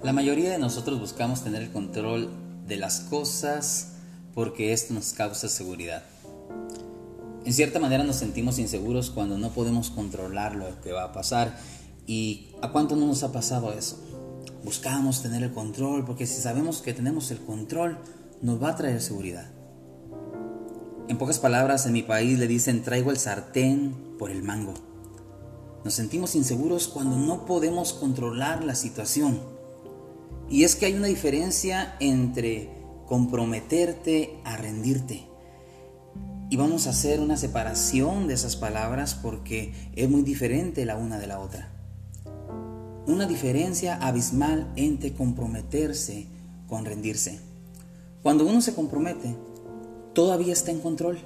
La mayoría de nosotros buscamos tener el control de las cosas porque esto nos causa seguridad. En cierta manera nos sentimos inseguros cuando no podemos controlar lo que va a pasar. ¿Y a cuánto no nos ha pasado eso? Buscamos tener el control porque si sabemos que tenemos el control, nos va a traer seguridad. En pocas palabras, en mi país le dicen traigo el sartén por el mango. Nos sentimos inseguros cuando no podemos controlar la situación. Y es que hay una diferencia entre comprometerte a rendirte. Y vamos a hacer una separación de esas palabras porque es muy diferente la una de la otra. Una diferencia abismal entre comprometerse con rendirse. Cuando uno se compromete, todavía está en control.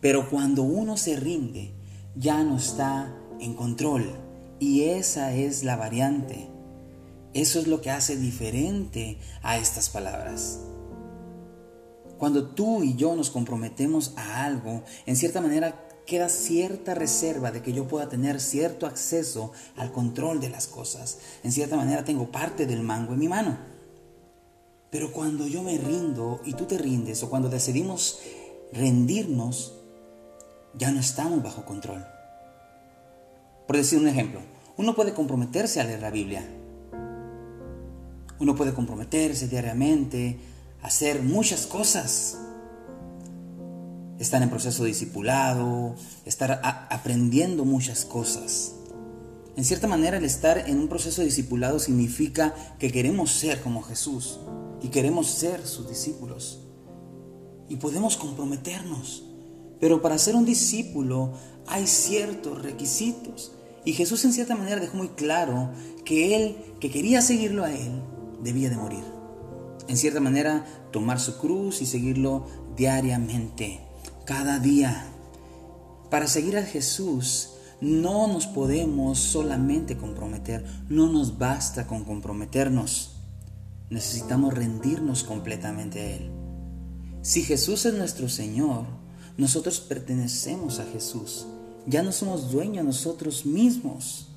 Pero cuando uno se rinde, ya no está en control. Y esa es la variante eso es lo que hace diferente a estas palabras. Cuando tú y yo nos comprometemos a algo, en cierta manera queda cierta reserva de que yo pueda tener cierto acceso al control de las cosas. En cierta manera tengo parte del mango en mi mano. Pero cuando yo me rindo y tú te rindes o cuando decidimos rendirnos, ya no estamos bajo control. Por decir un ejemplo, uno puede comprometerse a leer la Biblia, uno puede comprometerse diariamente hacer muchas cosas. Estar en proceso de discipulado, estar aprendiendo muchas cosas. En cierta manera, el estar en un proceso de discipulado significa que queremos ser como Jesús y queremos ser sus discípulos. Y podemos comprometernos. Pero para ser un discípulo hay ciertos requisitos. Y Jesús en cierta manera dejó muy claro que él, que quería seguirlo a él, debía de morir. En cierta manera, tomar su cruz y seguirlo diariamente, cada día. Para seguir a Jesús no nos podemos solamente comprometer, no nos basta con comprometernos. Necesitamos rendirnos completamente a Él. Si Jesús es nuestro Señor, nosotros pertenecemos a Jesús. Ya no somos dueños nosotros mismos.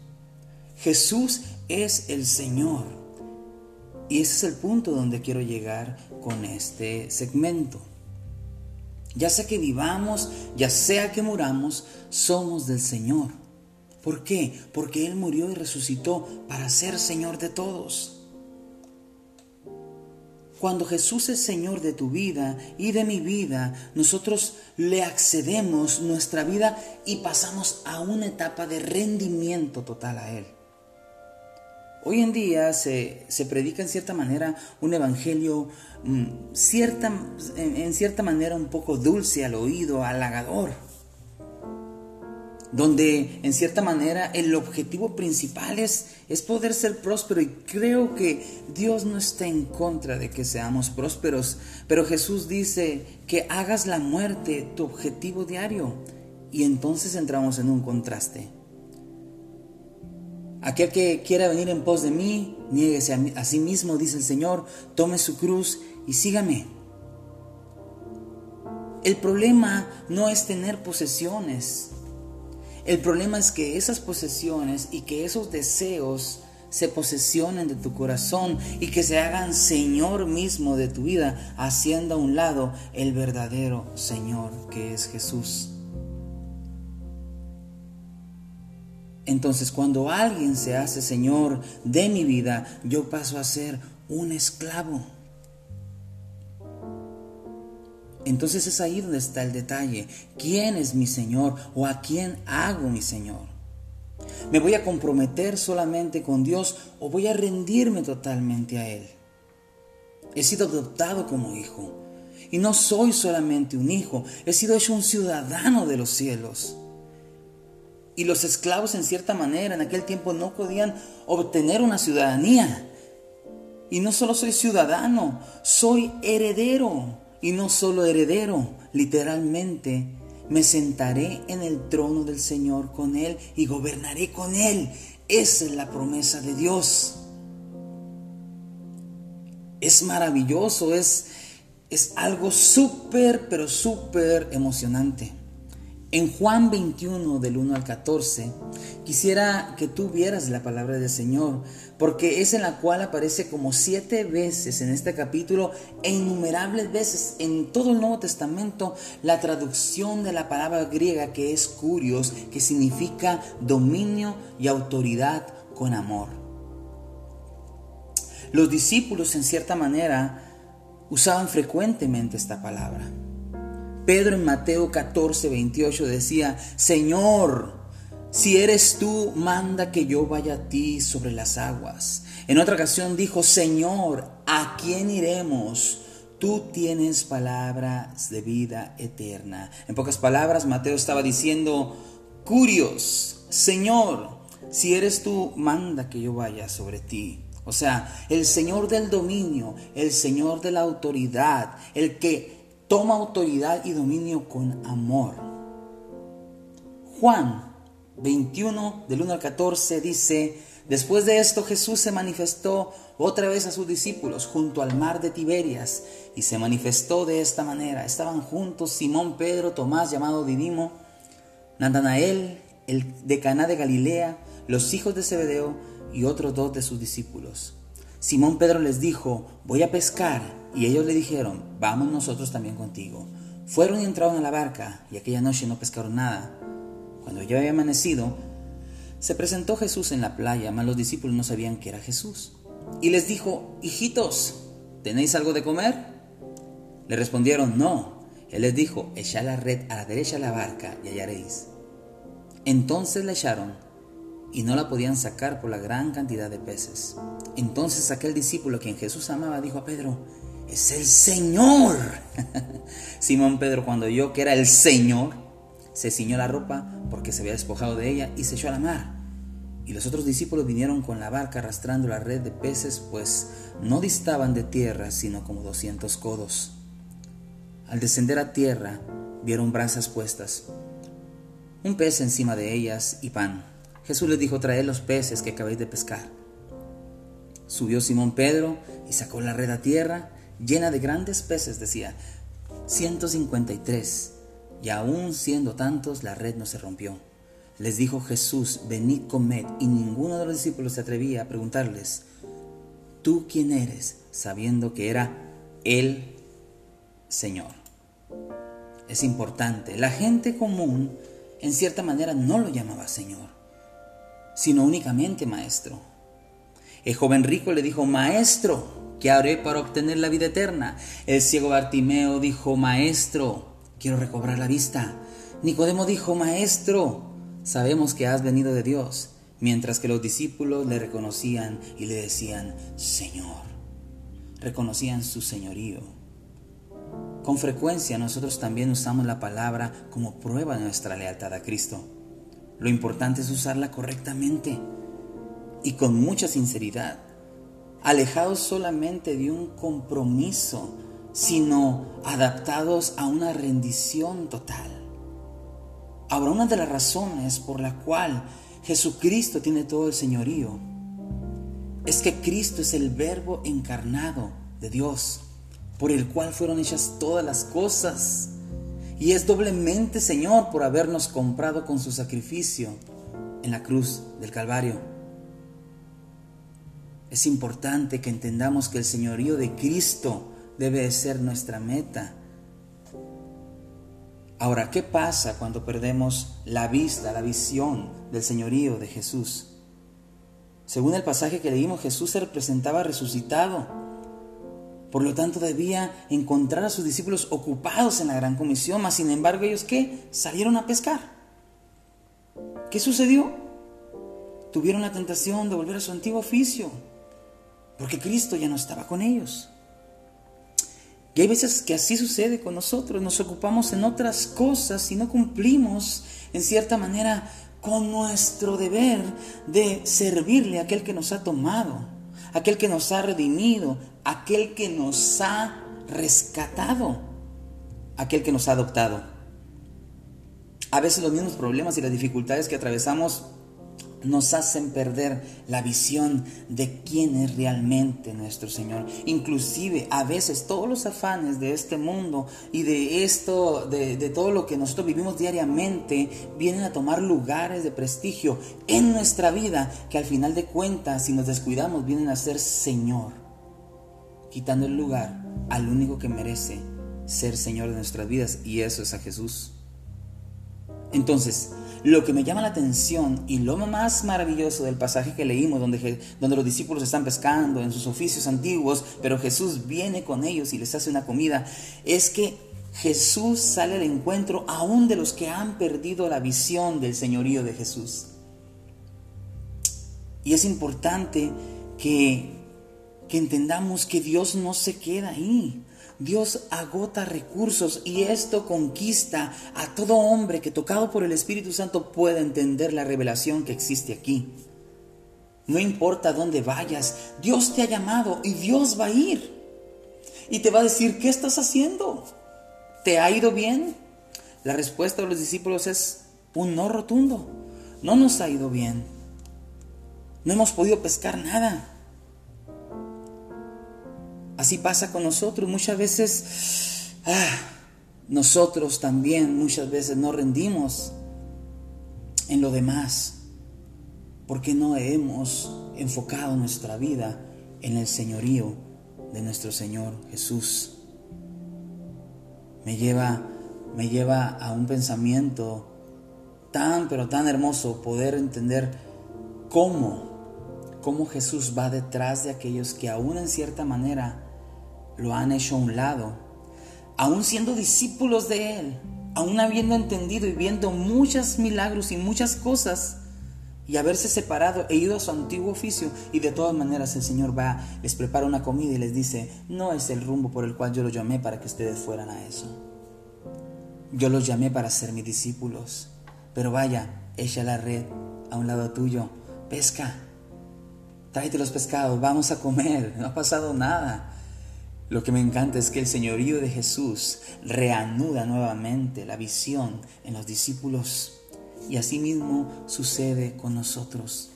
Jesús es el Señor. Y ese es el punto donde quiero llegar con este segmento. Ya sea que vivamos, ya sea que muramos, somos del Señor. ¿Por qué? Porque Él murió y resucitó para ser Señor de todos. Cuando Jesús es Señor de tu vida y de mi vida, nosotros le accedemos nuestra vida y pasamos a una etapa de rendimiento total a Él. Hoy en día se, predica en cierta manera un evangelio mm, cierta, en, cierta manera un poco dulce al oído, halagador, donde en cierta manera el objetivo principal es, es poder ser próspero y creo que Dios no está en contra de que seamos prósperos, pero Jesús dice que hagas la muerte tu objetivo diario y entonces entramos en un contraste. Aquel que quiera venir en pos de mí, niéguese a, sí mismo, dice el Señor, tome su cruz y sígame. El problema no es tener posesiones. El problema es que esas posesiones y que esos deseos se posesionen de tu corazón y que se hagan Señor mismo de tu vida, haciendo a un lado el verdadero Señor que es Jesús. Entonces cuando alguien se hace Señor de mi vida, yo paso a ser un esclavo. Entonces es ahí donde está el detalle. ¿Quién es mi Señor o a quién hago mi Señor? ¿Me voy a comprometer solamente con Dios o voy a rendirme totalmente a Él? He sido adoptado como hijo y no soy solamente un hijo, he sido hecho un ciudadano de los cielos. Y los esclavos en cierta manera en aquel tiempo no podían obtener una ciudadanía. Y no solo soy ciudadano, soy heredero. Y no solo heredero, literalmente me sentaré en el trono del Señor con Él y gobernaré con Él. Esa es la promesa de Dios. Es maravilloso, es, es algo súper, pero súper emocionante. En Juan 21 del 1 al 14, quisiera que tú vieras la palabra del Señor, porque es en la cual aparece como siete veces en este capítulo e innumerables veces en todo el Nuevo Testamento la traducción de la palabra griega que es curios, que significa dominio y autoridad con amor. Los discípulos en cierta manera usaban frecuentemente esta palabra. Pedro en Mateo 14, 28 decía, Señor, si eres tú, manda que yo vaya a ti sobre las aguas. En otra ocasión dijo, Señor, ¿a quién iremos? Tú tienes palabras de vida eterna. En pocas palabras, Mateo estaba diciendo, Curios, Señor, si eres tú, manda que yo vaya sobre ti. O sea, el Señor del dominio, el Señor de la autoridad, el que toma autoridad y dominio con amor. Juan 21 del 1 al 14 dice, después de esto Jesús se manifestó otra vez a sus discípulos junto al mar de Tiberias y se manifestó de esta manera. Estaban juntos Simón, Pedro, Tomás llamado Didimo, Natanael, el de Caná de Galilea, los hijos de Zebedeo y otros dos de sus discípulos. Simón Pedro les dijo, voy a pescar. Y ellos le dijeron, vamos nosotros también contigo. Fueron y entraron a la barca, y aquella noche no pescaron nada. Cuando ya había amanecido, se presentó Jesús en la playa, mas los discípulos no sabían que era Jesús. Y les dijo, hijitos, ¿tenéis algo de comer? Le respondieron, no. Él les dijo, echad la red a la derecha de la barca y hallaréis. Entonces la echaron y no la podían sacar por la gran cantidad de peces. Entonces aquel discípulo quien Jesús amaba dijo a Pedro, es el Señor. Simón Pedro cuando oyó que era el Señor, se ciñó la ropa porque se había despojado de ella y se echó a la mar. Y los otros discípulos vinieron con la barca arrastrando la red de peces, pues no distaban de tierra sino como doscientos codos. Al descender a tierra, vieron brasas puestas, un pez encima de ellas y pan. Jesús les dijo, traed los peces que acabéis de pescar. Subió Simón Pedro y sacó la red a tierra, llena de grandes peces, decía, 153. Y aún siendo tantos, la red no se rompió. Les dijo Jesús, venid, comed, y ninguno de los discípulos se atrevía a preguntarles, ¿tú quién eres? sabiendo que era el Señor. Es importante, la gente común en cierta manera no lo llamaba Señor sino únicamente maestro. El joven rico le dijo, maestro, ¿qué haré para obtener la vida eterna? El ciego Bartimeo dijo, maestro, quiero recobrar la vista. Nicodemo dijo, maestro, sabemos que has venido de Dios, mientras que los discípulos le reconocían y le decían, Señor, reconocían su señorío. Con frecuencia nosotros también usamos la palabra como prueba de nuestra lealtad a Cristo. Lo importante es usarla correctamente y con mucha sinceridad, alejados solamente de un compromiso, sino adaptados a una rendición total. Ahora, una de las razones por la cual Jesucristo tiene todo el señorío es que Cristo es el verbo encarnado de Dios, por el cual fueron hechas todas las cosas y es doblemente Señor por habernos comprado con su sacrificio en la cruz del Calvario. Es importante que entendamos que el señorío de Cristo debe ser nuestra meta. Ahora, ¿qué pasa cuando perdemos la vista, la visión del señorío de Jesús? Según el pasaje que leímos, Jesús se representaba resucitado por lo tanto, debía encontrar a sus discípulos ocupados en la gran comisión, mas sin embargo ellos qué? Salieron a pescar. ¿Qué sucedió? Tuvieron la tentación de volver a su antiguo oficio, porque Cristo ya no estaba con ellos. Y hay veces que así sucede con nosotros, nos ocupamos en otras cosas y no cumplimos en cierta manera con nuestro deber de servirle a aquel que nos ha tomado aquel que nos ha redimido, aquel que nos ha rescatado, aquel que nos ha adoptado. A veces los mismos problemas y las dificultades que atravesamos nos hacen perder la visión de quién es realmente nuestro Señor. Inclusive a veces todos los afanes de este mundo y de esto, de, de, todo lo que nosotros vivimos diariamente, vienen a tomar lugares de prestigio en nuestra vida que al final de cuentas, si nos descuidamos, vienen a ser Señor, quitando el lugar al único que merece ser Señor de nuestras vidas y eso es a Jesús. Entonces, lo que me llama la atención y lo más maravilloso del pasaje que leímos, donde, donde los discípulos están pescando en sus oficios antiguos, pero Jesús viene con ellos y les hace una comida, es que Jesús sale al encuentro aún de los que han perdido la visión del señorío de Jesús. Y es importante que, que entendamos que Dios no se queda ahí. Dios agota recursos y esto conquista a todo hombre que tocado por el Espíritu Santo pueda entender la revelación que existe aquí. No importa dónde vayas, Dios te ha llamado y Dios va a ir. Y te va a decir, ¿qué estás haciendo? ¿Te ha ido bien? La respuesta de los discípulos es un no rotundo. No nos ha ido bien. No hemos podido pescar nada. Así pasa con nosotros. Muchas veces ah, nosotros también muchas veces no rendimos en lo demás porque no hemos enfocado nuestra vida en el señorío de nuestro Señor Jesús. Me lleva, me lleva a un pensamiento tan, pero tan hermoso poder entender cómo, cómo Jesús va detrás de aquellos que aún en cierta manera lo han hecho a un lado, aún siendo discípulos de Él, aún habiendo entendido y viendo muchos milagros y muchas cosas, y haberse separado e ido a su antiguo oficio, y de todas maneras el Señor va, les prepara una comida y les dice, no es el rumbo por el cual yo los llamé para que ustedes fueran a eso. Yo los llamé para ser mis discípulos, pero vaya, echa la red a un lado tuyo, pesca, tráete los pescados, vamos a comer, no ha pasado nada. Lo que me encanta es que el señorío de Jesús reanuda nuevamente la visión en los discípulos y asimismo sucede con nosotros.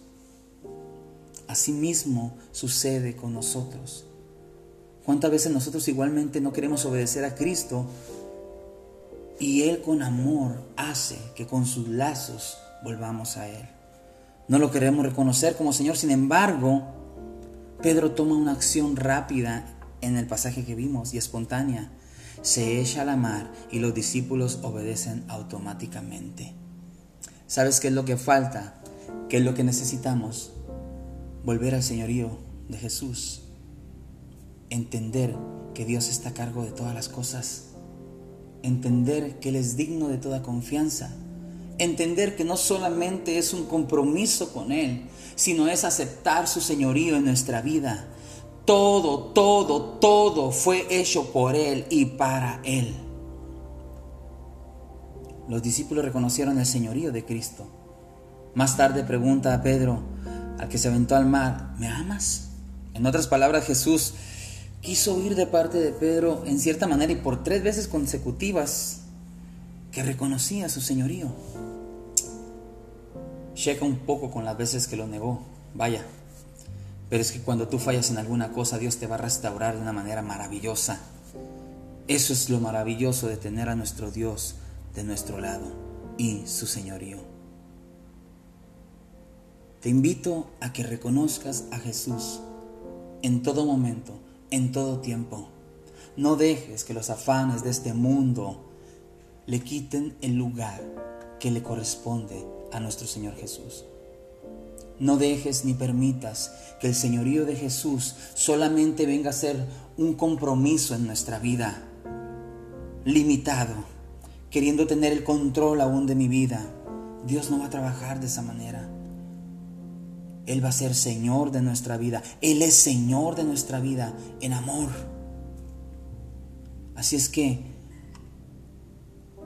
Asimismo sucede con nosotros. ¿Cuántas veces nosotros igualmente no queremos obedecer a Cristo y Él con amor hace que con sus lazos volvamos a Él? No lo queremos reconocer como Señor, sin embargo, Pedro toma una acción rápida en el pasaje que vimos y espontánea. Se echa a la mar y los discípulos obedecen automáticamente. ¿Sabes qué es lo que falta? ¿Qué es lo que necesitamos? Volver al señorío de Jesús. Entender que Dios está a cargo de todas las cosas. Entender que Él es digno de toda confianza. Entender que no solamente es un compromiso con Él, sino es aceptar su señorío en nuestra vida todo, todo, todo fue hecho por Él y para Él. Los discípulos reconocieron el señorío de Cristo. Más tarde pregunta a Pedro, al que se aventó al mar, ¿me amas? En otras palabras, Jesús quiso oír de parte de Pedro en cierta manera y por tres veces consecutivas que reconocía su señorío. Checa un poco con las veces que lo negó. Vaya, pero es que cuando tú fallas en alguna cosa, Dios te va a restaurar de una manera maravillosa. Eso es lo maravilloso de tener a nuestro Dios de nuestro lado y su señorío. Te invito a que reconozcas a Jesús en todo momento, en todo tiempo. No dejes que los afanes de este mundo le quiten el lugar que le corresponde a nuestro Señor Jesús. No dejes ni permitas que el señorío de Jesús solamente venga a ser un compromiso en nuestra vida, limitado, queriendo tener el control aún de mi vida. Dios no va a trabajar de esa manera. Él va a ser Señor de nuestra vida. Él es Señor de nuestra vida en amor. Así es que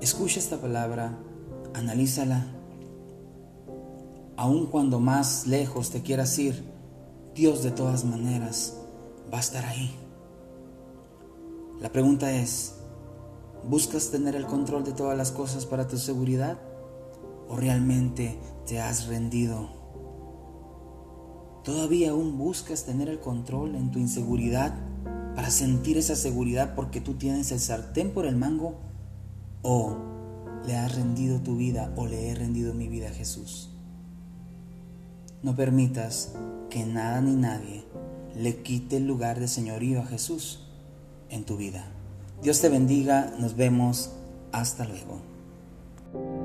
escucha esta palabra, analízala aun cuando más lejos te quieras ir, Dios de todas maneras va a estar ahí. La pregunta es, ¿buscas tener el control de todas las cosas para tu seguridad? ¿O realmente te has rendido ¿Todavía aún buscas tener el control en tu inseguridad para sentir esa seguridad porque tú tienes el sartén por el mango? ¿O le has rendido tu vida o le he rendido mi vida a Jesús? No permitas que nada ni nadie le quite el lugar de señorío a Jesús en tu vida. Dios te bendiga, nos vemos, hasta luego.